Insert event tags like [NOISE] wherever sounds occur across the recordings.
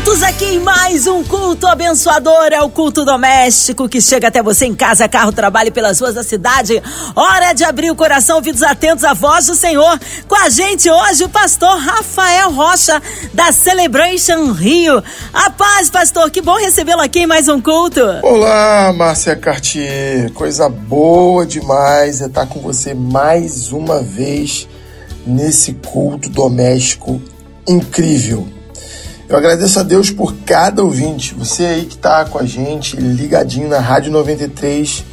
Juntos aqui em mais um culto abençoador, é o culto doméstico que chega até você em casa, carro, trabalho pelas ruas da cidade. Hora de abrir o coração, ouvidos atentos à voz do Senhor. Com a gente hoje o pastor Rafael Rocha, da Celebration Rio. A paz, pastor, que bom recebê-lo aqui em mais um culto. Olá, Márcia Cartier, coisa boa demais é estar com você mais uma vez nesse culto doméstico incrível. Eu agradeço a Deus por cada ouvinte, você aí que está com a gente, ligadinho na Rádio 93.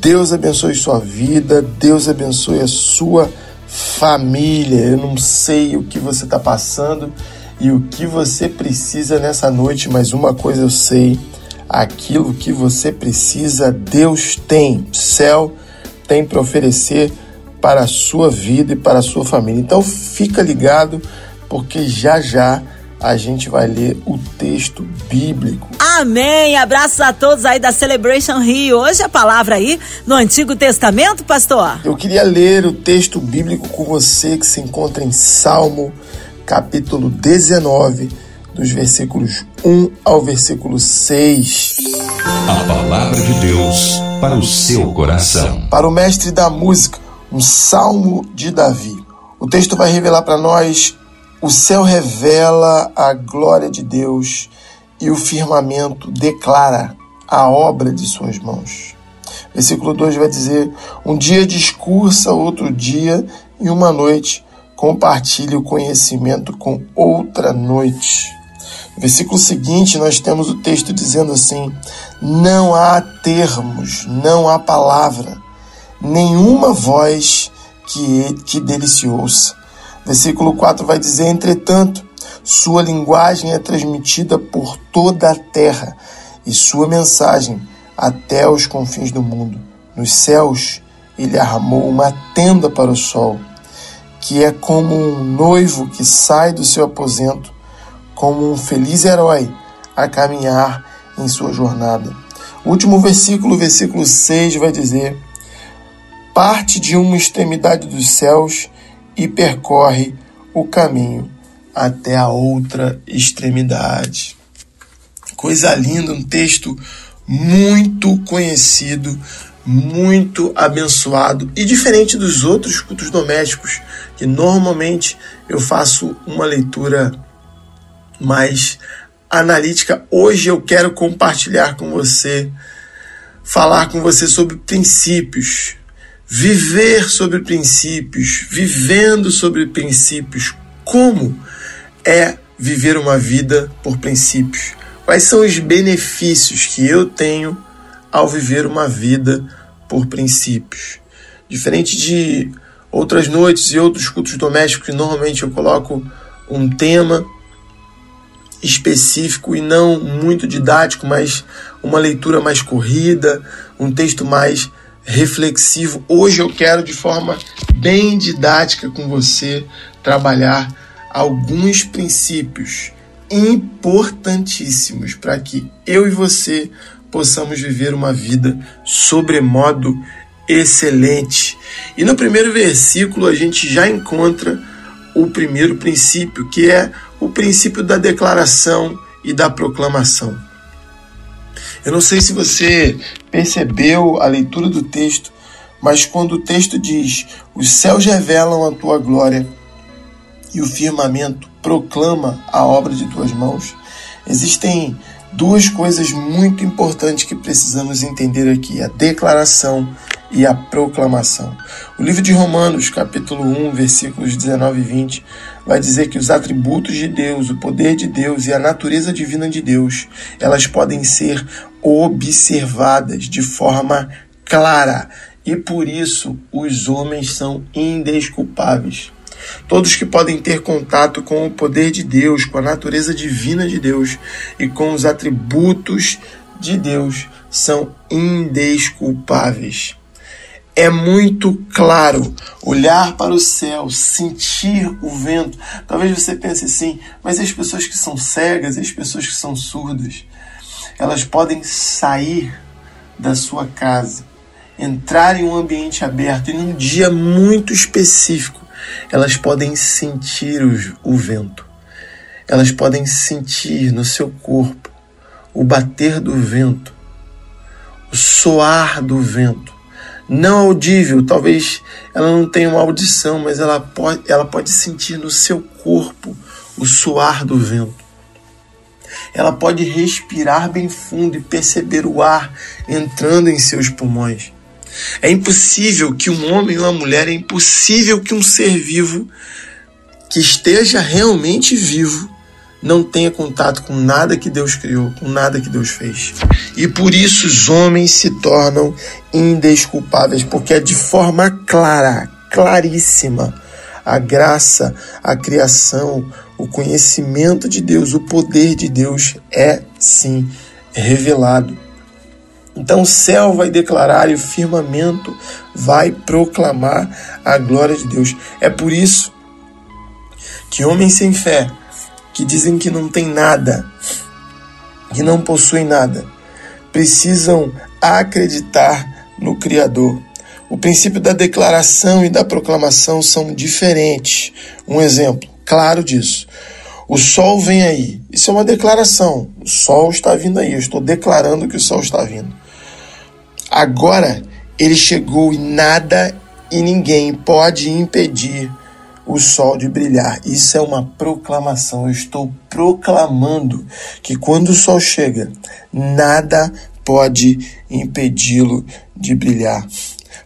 Deus abençoe sua vida, Deus abençoe a sua família. Eu não sei o que você está passando e o que você precisa nessa noite, mas uma coisa eu sei: aquilo que você precisa, Deus tem. Céu tem para oferecer para a sua vida e para a sua família. Então fica ligado, porque já já a gente vai ler o texto bíblico. Amém! Abraços a todos aí da Celebration Rio. Hoje a palavra aí no Antigo Testamento, pastor. Eu queria ler o texto bíblico com você que se encontra em Salmo, capítulo 19, dos versículos 1 ao versículo 6. A palavra de Deus para o seu coração. Para o mestre da música, um salmo de Davi. O texto vai revelar para nós o céu revela a glória de Deus e o firmamento declara a obra de suas mãos. Versículo 2 vai dizer: Um dia discursa outro dia, e uma noite compartilhe o conhecimento com outra noite. No versículo seguinte, nós temos o texto dizendo assim: Não há termos, não há palavra, nenhuma voz que, que dele se ouça. Versículo 4 vai dizer: Entretanto, sua linguagem é transmitida por toda a terra e sua mensagem até os confins do mundo. Nos céus, ele armou uma tenda para o sol, que é como um noivo que sai do seu aposento, como um feliz herói a caminhar em sua jornada. Último versículo, versículo 6, vai dizer: Parte de uma extremidade dos céus e percorre o caminho até a outra extremidade. Coisa linda, um texto muito conhecido, muito abençoado e diferente dos outros cultos domésticos, que normalmente eu faço uma leitura mais analítica. Hoje eu quero compartilhar com você, falar com você sobre princípios, viver sobre princípios, vivendo sobre princípios. Como é viver uma vida por princípios? Quais são os benefícios que eu tenho ao viver uma vida por princípios? Diferente de outras noites e outros cultos domésticos, que normalmente eu coloco um tema específico e não muito didático, mas uma leitura mais corrida, um texto mais reflexivo. Hoje eu quero, de forma bem didática com você, trabalhar alguns princípios importantíssimos para que eu e você possamos viver uma vida sobremodo excelente. E no primeiro versículo a gente já encontra o primeiro princípio, que é o princípio da declaração e da proclamação. Eu não sei se você percebeu a leitura do texto, mas quando o texto diz: Os céus revelam a tua glória e o firmamento proclama a obra de tuas mãos, existem duas coisas muito importantes que precisamos entender aqui: a declaração e a proclamação. O livro de Romanos, capítulo 1, versículos 19 e 20, vai dizer que os atributos de Deus, o poder de Deus e a natureza divina de Deus, elas podem ser observadas de forma clara e por isso os homens são indesculpáveis. Todos que podem ter contato com o poder de Deus, com a natureza divina de Deus e com os atributos de Deus são indesculpáveis. É muito claro olhar para o céu, sentir o vento. Talvez você pense assim, mas as pessoas que são cegas, as pessoas que são surdas, elas podem sair da sua casa, entrar em um ambiente aberto e num dia muito específico, elas podem sentir o, o vento. Elas podem sentir no seu corpo o bater do vento, o soar do vento. Não audível, talvez ela não tenha uma audição, mas ela pode, ela pode sentir no seu corpo o soar do vento. Ela pode respirar bem fundo e perceber o ar entrando em seus pulmões. É impossível que um homem ou uma mulher, é impossível que um ser vivo que esteja realmente vivo não tenha contato com nada que Deus criou, com nada que Deus fez. E por isso os homens se tornam indesculpáveis, porque é de forma clara, claríssima, a graça, a criação, o conhecimento de Deus, o poder de Deus é sim revelado. Então o céu vai declarar e o firmamento vai proclamar a glória de Deus. É por isso que homens sem fé, que dizem que não tem nada, que não possuem nada, precisam acreditar no Criador. O princípio da declaração e da proclamação são diferentes. Um exemplo claro disso. O sol vem aí. Isso é uma declaração. O sol está vindo aí. Eu estou declarando que o sol está vindo. Agora ele chegou e nada e ninguém pode impedir o sol de brilhar. Isso é uma proclamação. Eu estou proclamando que quando o sol chega, nada pode impedi-lo de brilhar.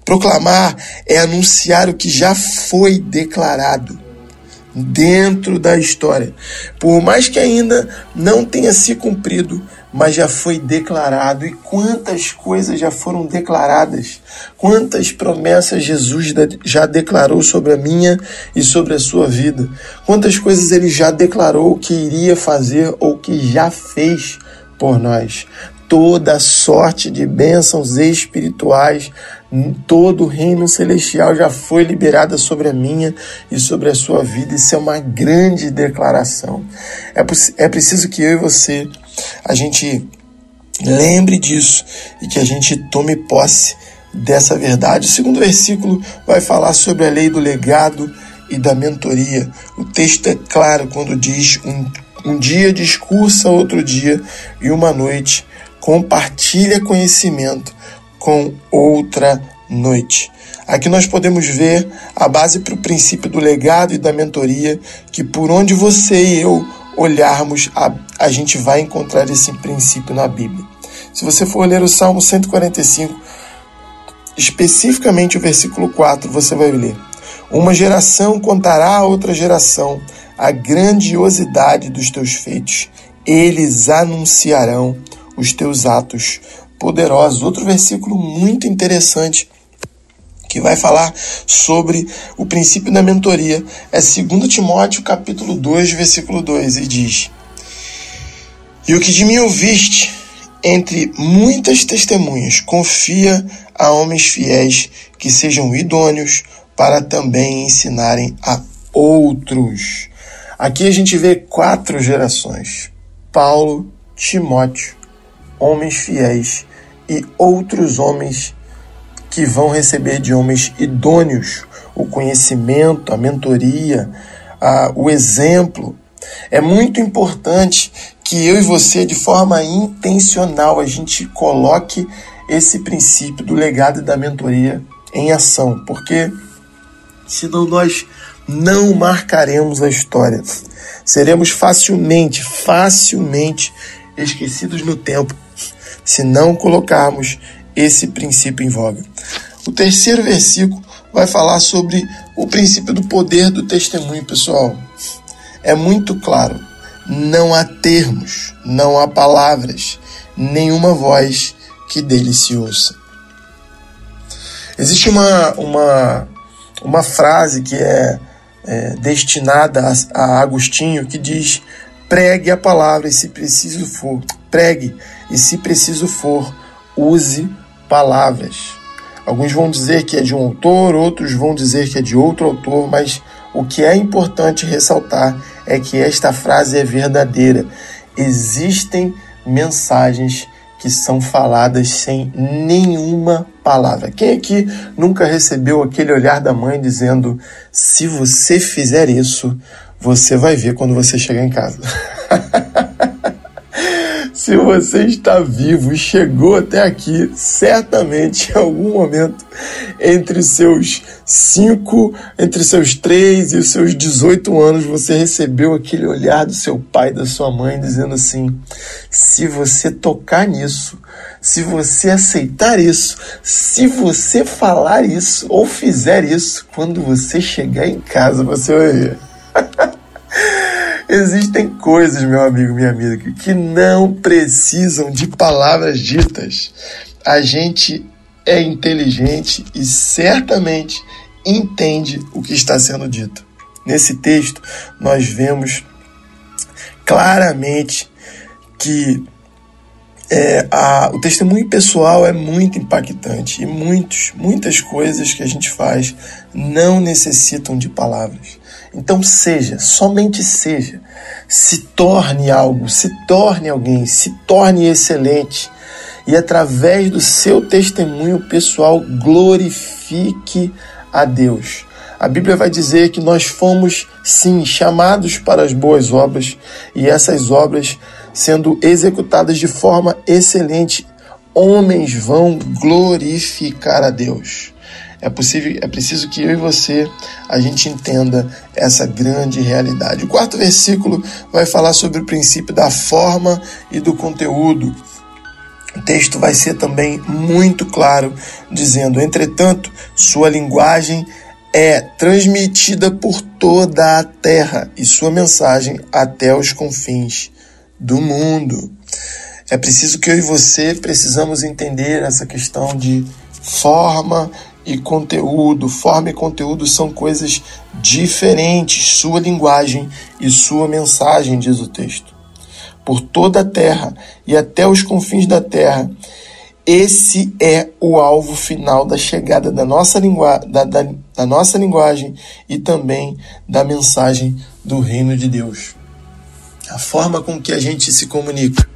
Proclamar é anunciar o que já foi declarado dentro da história. Por mais que ainda não tenha se cumprido, mas já foi declarado. E quantas coisas já foram declaradas? Quantas promessas Jesus já declarou sobre a minha e sobre a sua vida? Quantas coisas ele já declarou que iria fazer ou que já fez por nós? Toda sorte de bênçãos espirituais todo o reino celestial já foi liberada sobre a minha e sobre a sua vida. Isso é uma grande declaração. É, é preciso que eu e você, a gente lembre disso e que a gente tome posse dessa verdade. O segundo versículo vai falar sobre a lei do legado e da mentoria. O texto é claro quando diz: um, um dia discursa outro dia e uma noite compartilha conhecimento com outra noite. Aqui nós podemos ver a base para o princípio do legado e da mentoria, que por onde você e eu olharmos, a, a gente vai encontrar esse princípio na Bíblia. Se você for ler o Salmo 145, especificamente o versículo 4, você vai ler: Uma geração contará a outra geração a grandiosidade dos teus feitos, eles anunciarão os teus atos poderosos. Outro versículo muito interessante que vai falar sobre o princípio da mentoria é 2 Timóteo capítulo 2, versículo 2, e diz: E o que de mim ouviste entre muitas testemunhas, confia a homens fiéis que sejam idôneos para também ensinarem a outros. Aqui a gente vê quatro gerações: Paulo, Timóteo, homens fiéis e outros homens que vão receber de homens idôneos o conhecimento, a mentoria, a, o exemplo. É muito importante que eu e você, de forma intencional, a gente coloque esse princípio do legado e da mentoria em ação, porque senão nós não marcaremos a história. Seremos facilmente, facilmente esquecidos no tempo se não colocarmos esse princípio em voga. O terceiro versículo vai falar sobre o princípio do poder do testemunho, pessoal. É muito claro. Não há termos, não há palavras, nenhuma voz que dele se ouça. Existe uma, uma, uma frase que é, é destinada a, a Agostinho que diz: pregue a palavra e se preciso for, pregue e se preciso for, use palavras. Alguns vão dizer que é de um autor, outros vão dizer que é de outro autor, mas o que é importante ressaltar é que esta frase é verdadeira. Existem mensagens que são faladas sem nenhuma palavra. Quem aqui nunca recebeu aquele olhar da mãe dizendo: se você fizer isso, você vai ver quando você chegar em casa? [LAUGHS] Se você está vivo e chegou até aqui, certamente em algum momento entre seus 5, entre seus 3 e os seus 18 anos, você recebeu aquele olhar do seu pai, da sua mãe, dizendo assim: se você tocar nisso, se você aceitar isso, se você falar isso ou fizer isso, quando você chegar em casa, você vai ver. [LAUGHS] Existem coisas, meu amigo, minha amiga, que não precisam de palavras ditas. A gente é inteligente e certamente entende o que está sendo dito. Nesse texto, nós vemos claramente que é, a, o testemunho pessoal é muito impactante e muitos, muitas coisas que a gente faz não necessitam de palavras. Então seja, somente seja, se torne algo, se torne alguém, se torne excelente e através do seu testemunho pessoal glorifique a Deus. A Bíblia vai dizer que nós fomos, sim, chamados para as boas obras e essas obras sendo executadas de forma excelente, homens vão glorificar a Deus. É possível, é preciso que eu e você a gente entenda essa grande realidade. O quarto versículo vai falar sobre o princípio da forma e do conteúdo. O texto vai ser também muito claro, dizendo: entretanto, sua linguagem é transmitida por toda a terra e sua mensagem até os confins do mundo. É preciso que eu e você precisamos entender essa questão de forma e conteúdo. Forma e conteúdo são coisas diferentes, sua linguagem e sua mensagem, diz o texto. Por toda a terra e até os confins da terra, esse é o alvo final da chegada da nossa, lingua da, da, da nossa linguagem e também da mensagem do reino de Deus a forma com que a gente se comunica,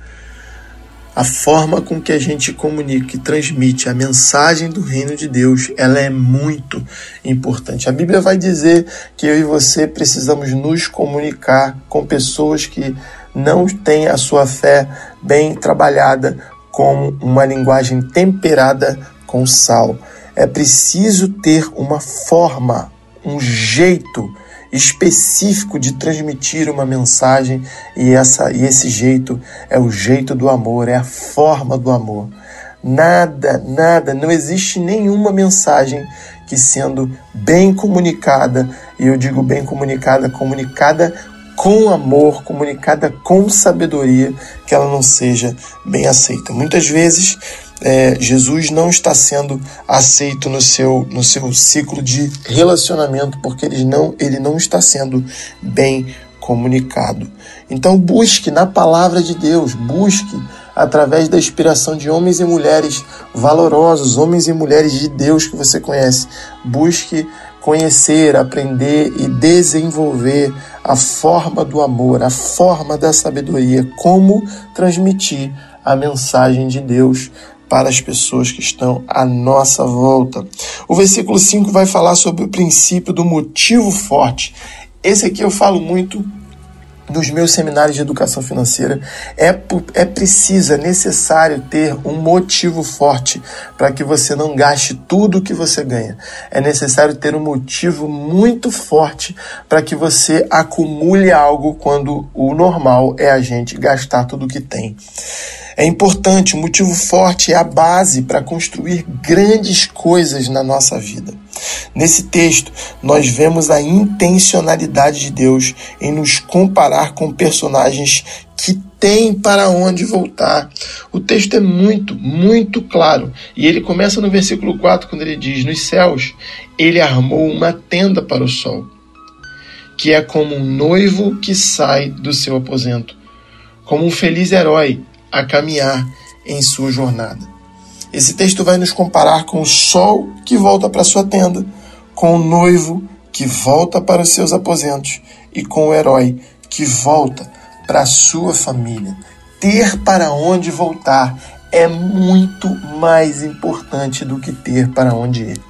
a forma com que a gente comunica e transmite a mensagem do reino de Deus, ela é muito importante. A Bíblia vai dizer que eu e você precisamos nos comunicar com pessoas que não têm a sua fé bem trabalhada com uma linguagem temperada com sal. É preciso ter uma forma, um jeito específico de transmitir uma mensagem e essa e esse jeito é o jeito do amor, é a forma do amor. Nada, nada, não existe nenhuma mensagem que sendo bem comunicada, e eu digo bem comunicada, comunicada com amor, comunicada com sabedoria, que ela não seja bem aceita. Muitas vezes é, Jesus não está sendo aceito no seu, no seu ciclo de relacionamento porque ele não, ele não está sendo bem comunicado. Então busque na palavra de Deus, busque através da inspiração de homens e mulheres valorosos, homens e mulheres de Deus que você conhece. Busque conhecer, aprender e desenvolver a forma do amor, a forma da sabedoria, como transmitir a mensagem de Deus para as pessoas que estão à nossa volta. O versículo 5 vai falar sobre o princípio do motivo forte. Esse aqui eu falo muito nos meus seminários de educação financeira, é, é preciso, é necessário ter um motivo forte para que você não gaste tudo que você ganha. É necessário ter um motivo muito forte para que você acumule algo quando o normal é a gente gastar tudo que tem. É importante, um motivo forte é a base para construir grandes coisas na nossa vida. Nesse texto, nós vemos a intencionalidade de Deus em nos comparar com personagens que têm para onde voltar. O texto é muito, muito claro. E ele começa no versículo 4, quando ele diz: Nos céus, ele armou uma tenda para o sol, que é como um noivo que sai do seu aposento, como um feliz herói a caminhar em sua jornada. Esse texto vai nos comparar com o sol que volta para sua tenda, com o noivo que volta para os seus aposentos e com o herói que volta para sua família. Ter para onde voltar é muito mais importante do que ter para onde ir.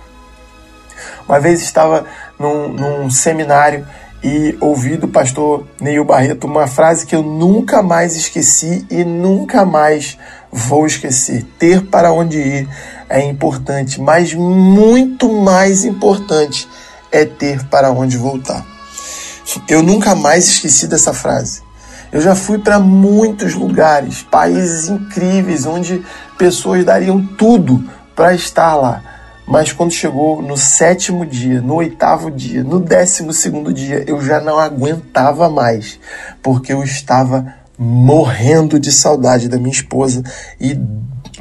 Uma vez estava num, num seminário e ouvi do pastor Neil Barreto uma frase que eu nunca mais esqueci e nunca mais vou esquecer. Ter para onde ir é importante, mas muito mais importante é ter para onde voltar. Eu nunca mais esqueci dessa frase. Eu já fui para muitos lugares, países incríveis, onde pessoas dariam tudo para estar lá. Mas quando chegou no sétimo dia, no oitavo dia, no décimo segundo dia, eu já não aguentava mais, porque eu estava morrendo de saudade da minha esposa e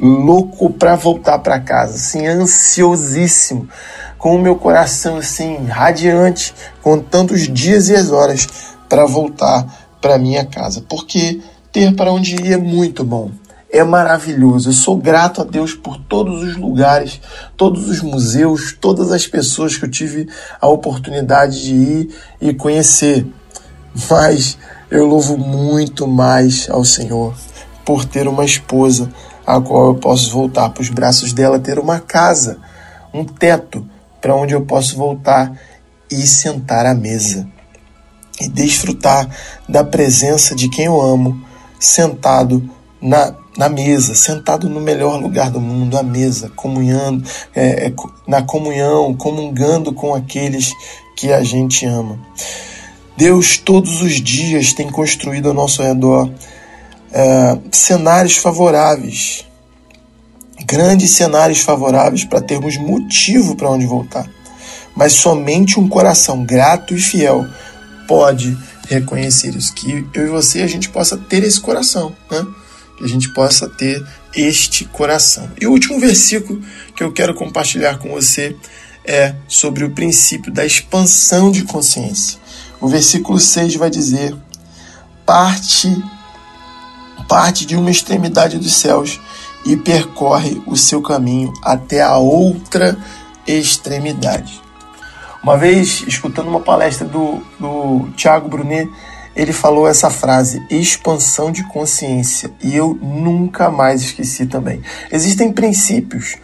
louco para voltar para casa, assim, ansiosíssimo, com o meu coração assim radiante, contando os dias e as horas para voltar para minha casa, porque ter para onde ir é muito bom é maravilhoso. Eu sou grato a Deus por todos os lugares, todos os museus, todas as pessoas que eu tive a oportunidade de ir e conhecer. Mas eu louvo muito mais ao Senhor por ter uma esposa a qual eu posso voltar para os braços dela, ter uma casa, um teto para onde eu posso voltar e sentar à mesa e desfrutar da presença de quem eu amo, sentado na na mesa, sentado no melhor lugar do mundo, à mesa, comunhando, é, é, na comunhão, comungando com aqueles que a gente ama. Deus todos os dias tem construído ao nosso redor é, cenários favoráveis, grandes cenários favoráveis para termos motivo para onde voltar. Mas somente um coração grato e fiel pode reconhecer isso. Que eu e você a gente possa ter esse coração, né? Que a gente possa ter este coração. E o último versículo que eu quero compartilhar com você é sobre o princípio da expansão de consciência. O versículo 6 vai dizer: parte parte de uma extremidade dos céus e percorre o seu caminho até a outra extremidade. Uma vez, escutando uma palestra do, do Tiago Brunet, ele falou essa frase, expansão de consciência, e eu nunca mais esqueci também. Existem princípios,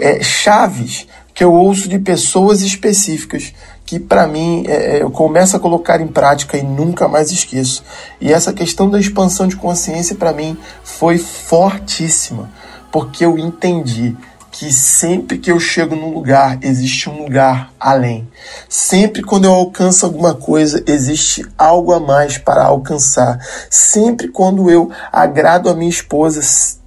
é, chaves que eu ouço de pessoas específicas que para mim é, é, eu começo a colocar em prática e nunca mais esqueço. E essa questão da expansão de consciência para mim foi fortíssima, porque eu entendi que sempre que eu chego num lugar, existe um lugar além. Sempre quando eu alcanço alguma coisa, existe algo a mais para alcançar. Sempre quando eu agrado a minha esposa,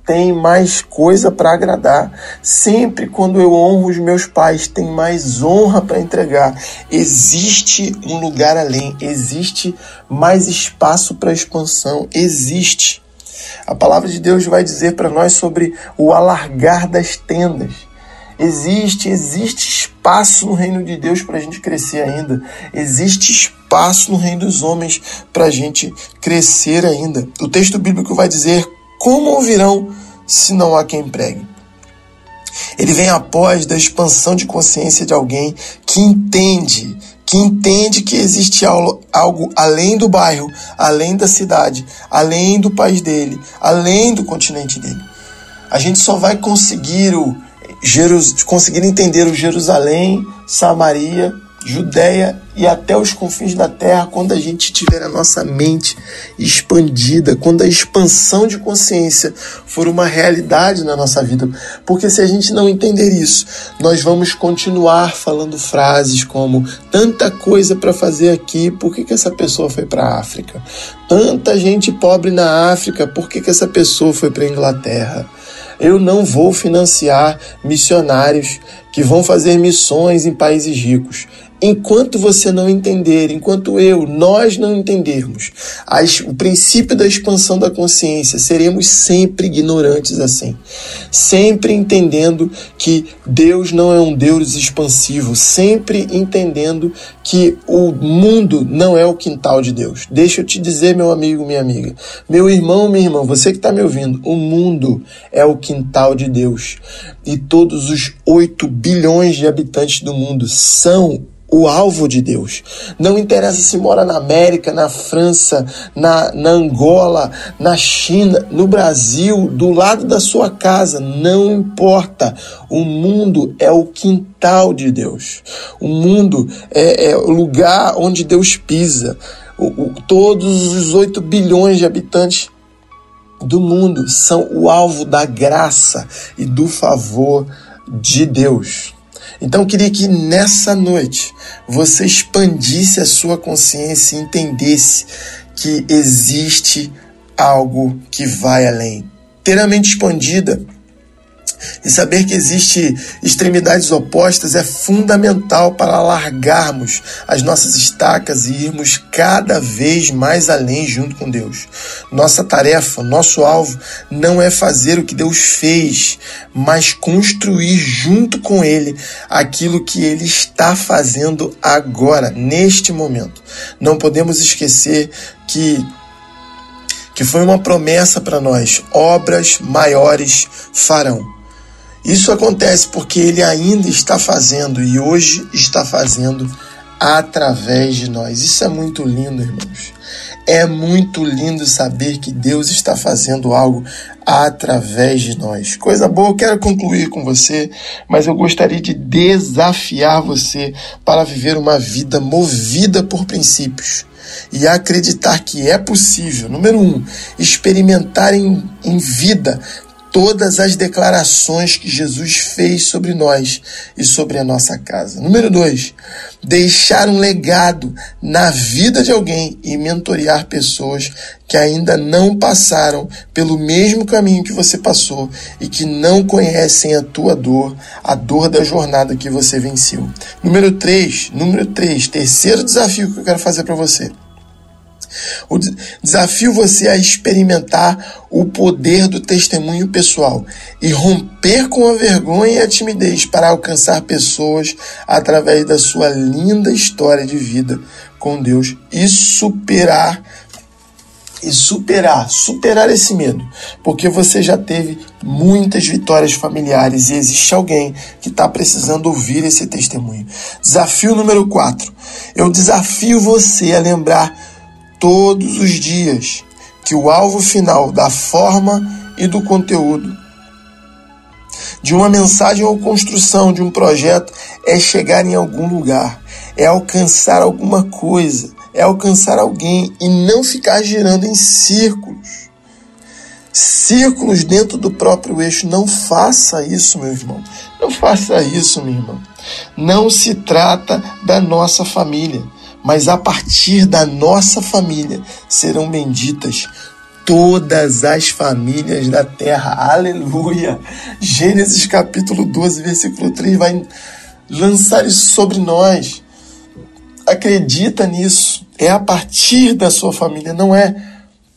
tem mais coisa para agradar. Sempre quando eu honro os meus pais, tem mais honra para entregar. Existe um lugar além, existe mais espaço para expansão, existe. A palavra de Deus vai dizer para nós sobre o alargar das tendas. Existe, existe espaço no reino de Deus para a gente crescer ainda. Existe espaço no reino dos homens para a gente crescer ainda. O texto bíblico vai dizer: Como ouvirão se não há quem pregue? Ele vem após da expansão de consciência de alguém que entende que entende que existe algo além do bairro, além da cidade, além do país dele, além do continente dele. A gente só vai conseguir o conseguir entender o Jerusalém, Samaria Judéia e até os confins da terra, quando a gente tiver a nossa mente expandida, quando a expansão de consciência for uma realidade na nossa vida. Porque se a gente não entender isso, nós vamos continuar falando frases como tanta coisa para fazer aqui, por que, que essa pessoa foi para a África? Tanta gente pobre na África, por que, que essa pessoa foi para a Inglaterra? Eu não vou financiar missionários que vão fazer missões em países ricos enquanto você não entender, enquanto eu, nós não entendermos as, o princípio da expansão da consciência, seremos sempre ignorantes assim. Sempre entendendo que Deus não é um Deus expansivo, sempre entendendo que o mundo não é o quintal de Deus. Deixa eu te dizer, meu amigo, minha amiga, meu irmão, minha irmã, você que está me ouvindo, o mundo é o quintal de Deus. E todos os 8 bilhões de habitantes do mundo são o alvo de Deus. Não interessa se mora na América, na França, na, na Angola, na China, no Brasil, do lado da sua casa, não importa. O mundo é o quintal de Deus. O mundo é, é o lugar onde Deus pisa. O, o, todos os 8 bilhões de habitantes do mundo são o alvo da graça e do favor de Deus. Então eu queria que nessa noite você expandisse a sua consciência e entendesse que existe algo que vai além. Ter a mente expandida e saber que existe extremidades opostas é fundamental para largarmos as nossas estacas e irmos cada vez mais além junto com Deus. Nossa tarefa, nosso alvo não é fazer o que Deus fez, mas construir junto com Ele aquilo que Ele está fazendo agora, neste momento. Não podemos esquecer que que foi uma promessa para nós: obras maiores farão. Isso acontece porque ele ainda está fazendo e hoje está fazendo através de nós. Isso é muito lindo, irmãos. É muito lindo saber que Deus está fazendo algo através de nós. Coisa boa, eu quero concluir com você, mas eu gostaria de desafiar você para viver uma vida movida por princípios e acreditar que é possível, número um, experimentar em, em vida todas as declarações que Jesus fez sobre nós e sobre a nossa casa. Número dois, deixar um legado na vida de alguém e mentorear pessoas que ainda não passaram pelo mesmo caminho que você passou e que não conhecem a tua dor, a dor da jornada que você venceu. Número três, número três, terceiro desafio que eu quero fazer para você o desafio você a experimentar o poder do testemunho pessoal e romper com a vergonha e a timidez para alcançar pessoas através da sua linda história de vida com Deus e superar e superar, superar esse medo, porque você já teve muitas vitórias familiares e existe alguém que está precisando ouvir esse testemunho. Desafio número 4. Eu desafio você a lembrar todos os dias que o alvo final da forma e do conteúdo de uma mensagem ou construção de um projeto é chegar em algum lugar, é alcançar alguma coisa, é alcançar alguém e não ficar girando em círculos. Círculos dentro do próprio eixo. Não faça isso, meu irmão. Não faça isso, minha irmã. Não se trata da nossa família mas a partir da nossa família serão benditas todas as famílias da terra. Aleluia! Gênesis capítulo 12, versículo 3 vai lançar isso sobre nós. Acredita nisso. É a partir da sua família, não é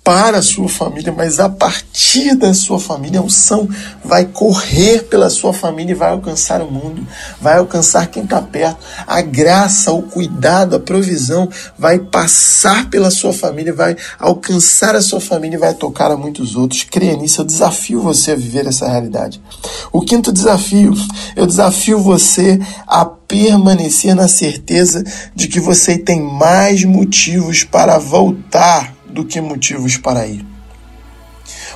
para a sua família, mas a partir da sua família, a unção vai correr pela sua família e vai alcançar o mundo, vai alcançar quem está perto. A graça, o cuidado, a provisão vai passar pela sua família, vai alcançar a sua família e vai tocar a muitos outros. Creia nisso, eu desafio você a viver essa realidade. O quinto desafio, eu desafio você a permanecer na certeza de que você tem mais motivos para voltar do que motivos para ir.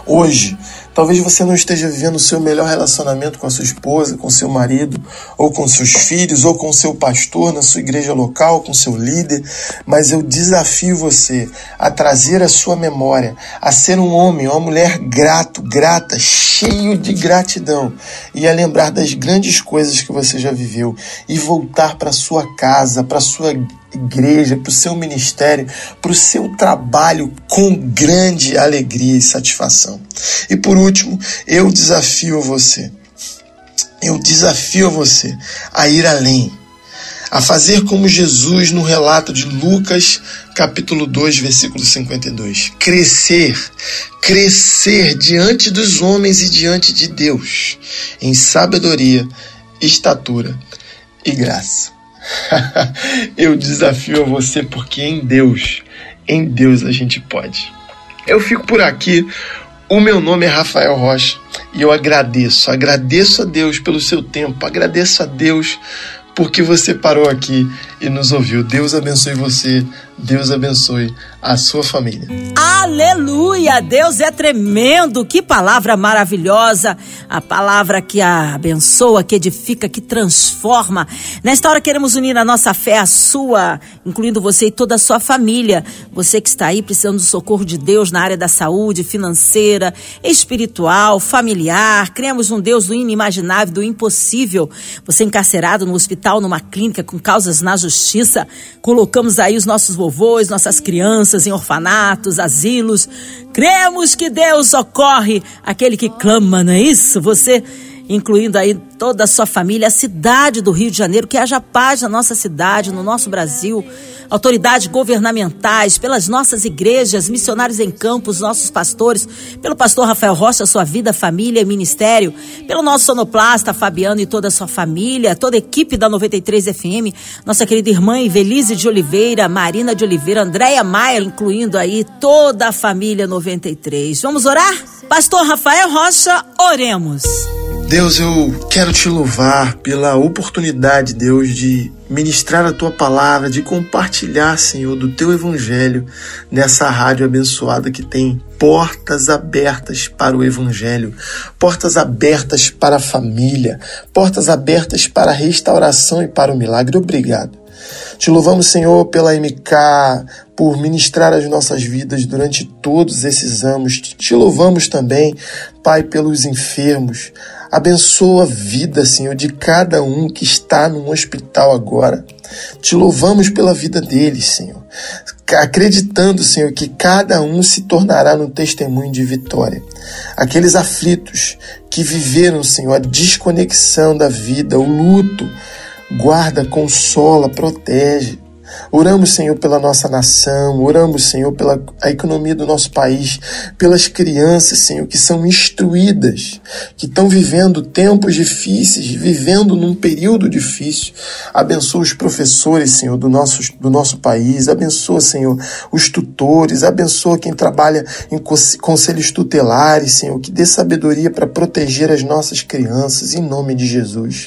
Hoje, talvez você não esteja vivendo o seu melhor relacionamento com a sua esposa, com seu marido, ou com seus filhos, ou com seu pastor na sua igreja local, com seu líder, mas eu desafio você a trazer a sua memória, a ser um homem, uma mulher grato, grata, cheio de gratidão e a lembrar das grandes coisas que você já viveu e voltar para sua casa, para sua igreja, para o seu ministério, para o seu trabalho com grande alegria e satisfação. E por último, eu desafio você, eu desafio você a ir além, a fazer como Jesus no relato de Lucas, capítulo 2, versículo 52. Crescer, crescer diante dos homens e diante de Deus, em sabedoria, estatura e graça. [LAUGHS] eu desafio a você porque em Deus, em Deus a gente pode. Eu fico por aqui. O meu nome é Rafael Rocha e eu agradeço, agradeço a Deus pelo seu tempo, agradeço a Deus porque você parou aqui e nos ouviu. Deus abençoe você, Deus abençoe a sua família. Aleluia! Deus é tremendo! Que palavra maravilhosa! A palavra que abençoa, que edifica, que transforma. Nesta hora queremos unir a nossa fé à sua, incluindo você e toda a sua família. Você que está aí precisando do socorro de Deus na área da saúde, financeira, espiritual, familiar. Cremos num Deus do inimaginável, do impossível. Você encarcerado no hospital, numa clínica com causas na justiça. Colocamos aí os nossos vovôs, nossas crianças em orfanatos, asilos. Cremos que Deus socorre aquele que clama, não é isso? Você incluindo aí toda a sua família, a cidade do Rio de Janeiro, que haja paz na nossa cidade, no nosso Brasil, autoridades governamentais, pelas nossas igrejas, missionários em campos, nossos pastores, pelo pastor Rafael Rocha, sua vida, família e ministério, pelo nosso sonoplasta Fabiano e toda a sua família, toda a equipe da 93 FM, nossa querida irmã Evelise de Oliveira, Marina de Oliveira, Andréia Maia, incluindo aí toda a família 93. Vamos orar? Pastor Rafael Rocha, oremos. Deus, eu quero te louvar pela oportunidade, Deus, de ministrar a tua palavra, de compartilhar, Senhor, do teu evangelho nessa rádio abençoada que tem portas abertas para o evangelho, portas abertas para a família, portas abertas para a restauração e para o milagre. Obrigado. Te louvamos, Senhor, pela MK, por ministrar as nossas vidas durante todos esses anos. Te louvamos também, Pai, pelos enfermos. Abençoa a vida, Senhor, de cada um que está no hospital agora. Te louvamos pela vida deles, Senhor. Acreditando, Senhor, que cada um se tornará no testemunho de vitória. Aqueles aflitos que viveram, Senhor, a desconexão da vida, o luto, guarda, consola, protege. Oramos, Senhor, pela nossa nação, oramos, Senhor, pela a economia do nosso país, pelas crianças, Senhor, que são instruídas, que estão vivendo tempos difíceis, vivendo num período difícil. Abençoa os professores, Senhor, do nosso, do nosso país, abençoa, Senhor, os tutores, abençoa quem trabalha em conselhos tutelares, Senhor, que dê sabedoria para proteger as nossas crianças, em nome de Jesus.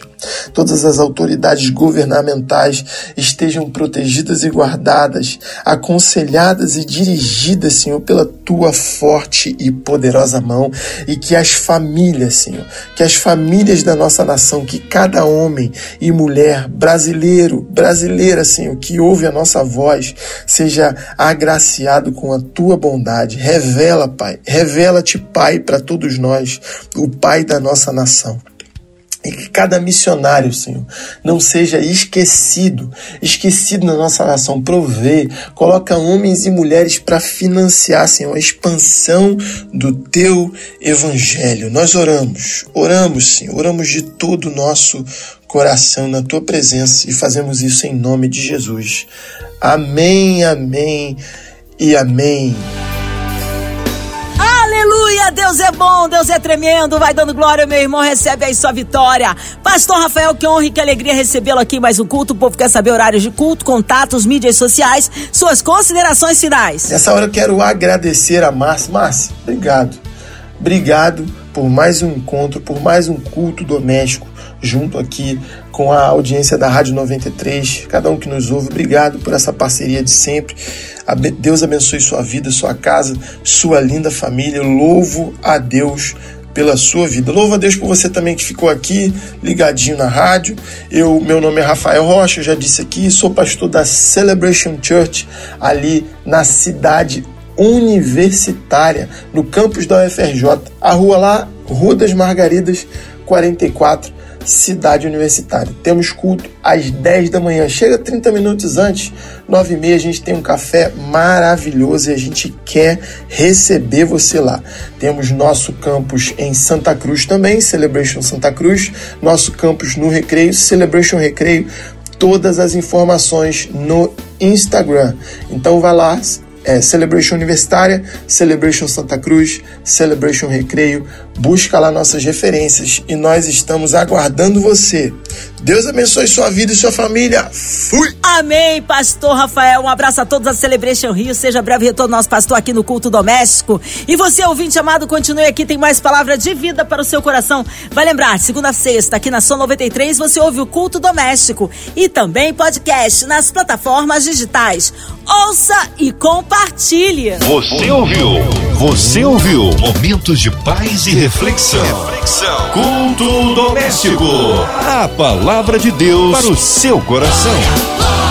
Todas as autoridades governamentais estejam protegidas e guardadas, aconselhadas e dirigidas, Senhor, pela tua forte e poderosa mão, e que as famílias, Senhor, que as famílias da nossa nação, que cada homem e mulher brasileiro, brasileira, Senhor, que ouve a nossa voz, seja agraciado com a tua bondade. Revela, Pai, revela-te, Pai, para todos nós, o Pai da nossa nação. E que cada missionário, Senhor, não seja esquecido, esquecido na nossa nação. Provê, coloca homens e mulheres para financiar, Senhor, a expansão do teu evangelho. Nós oramos, oramos, Senhor, oramos de todo o nosso coração na tua presença e fazemos isso em nome de Jesus. Amém, amém e amém. Aleluia! Deus é bom, Deus é tremendo. Vai dando glória, meu irmão. Recebe aí sua vitória. Pastor Rafael, que honra e que alegria recebê-lo aqui mais um culto. O povo quer saber horários de culto, contatos, mídias sociais, suas considerações finais. Nessa hora eu quero agradecer a Márcia. Márcia, obrigado. Obrigado por mais um encontro, por mais um culto doméstico junto aqui com a audiência da Rádio 93. Cada um que nos ouve, obrigado por essa parceria de sempre. Deus abençoe sua vida, sua casa, sua linda família. Louvo a Deus pela sua vida. Louvo a Deus por você também que ficou aqui ligadinho na rádio. Eu, meu nome é Rafael Rocha, já disse aqui, sou pastor da Celebration Church ali na cidade universitária, no campus da UFRJ. A rua lá, Rua das Margaridas, 44 Cidade Universitária. Temos culto às 10 da manhã. Chega 30 minutos antes, 9 e meia, a gente tem um café maravilhoso e a gente quer receber você lá. Temos nosso campus em Santa Cruz também, Celebration Santa Cruz, nosso campus no Recreio, Celebration Recreio. Todas as informações no Instagram. Então vai lá, é Celebration Universitária, Celebration Santa Cruz, Celebration Recreio. Busca lá nossas referências e nós estamos aguardando você. Deus abençoe sua vida e sua família. Fui! Amém, pastor Rafael. Um abraço a todos da Celebration Rio. Seja breve retorno nosso pastor aqui no culto doméstico. E você, ouvinte amado, continue aqui, tem mais palavra de vida para o seu coração. Vai lembrar, segunda a sexta, aqui na Som 93, você ouve o culto doméstico e também podcast nas plataformas digitais. Ouça e compartilhe. Você ouviu? Você ouviu? Momentos de paz e reflexão. reflexão. Culto doméstico. A palavra de Deus para o seu coração.